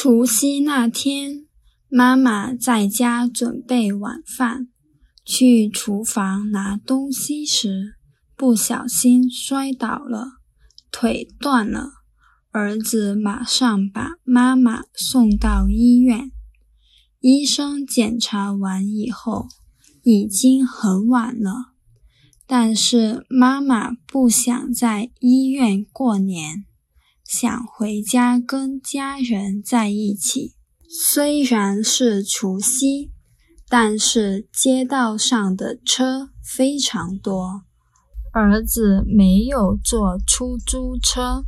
除夕那天，妈妈在家准备晚饭，去厨房拿东西时，不小心摔倒了，腿断了。儿子马上把妈妈送到医院。医生检查完以后，已经很晚了，但是妈妈不想在医院过年。想回家跟家人在一起。虽然是除夕，但是街道上的车非常多。儿子没有坐出租车，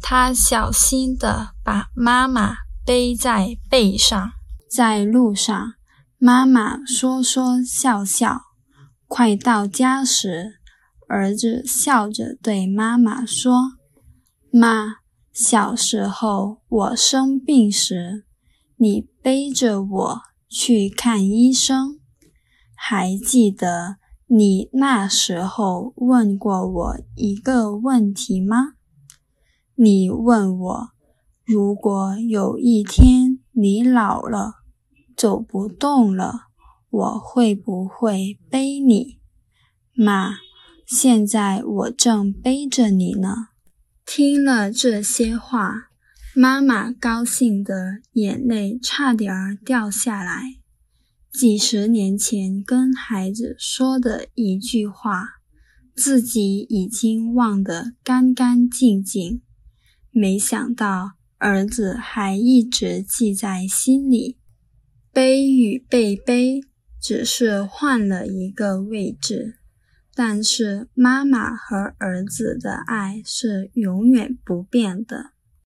他小心地把妈妈背在背上。在路上，妈妈说说笑笑。快到家时，儿子笑着对妈妈说：“妈。”小时候我生病时，你背着我去看医生，还记得你那时候问过我一个问题吗？你问我，如果有一天你老了，走不动了，我会不会背你？妈，现在我正背着你呢。听了这些话，妈妈高兴的眼泪差点儿掉下来。几十年前跟孩子说的一句话，自己已经忘得干干净净，没想到儿子还一直记在心里。背与被背，只是换了一个位置。但是妈妈和儿子的爱是永远不变的。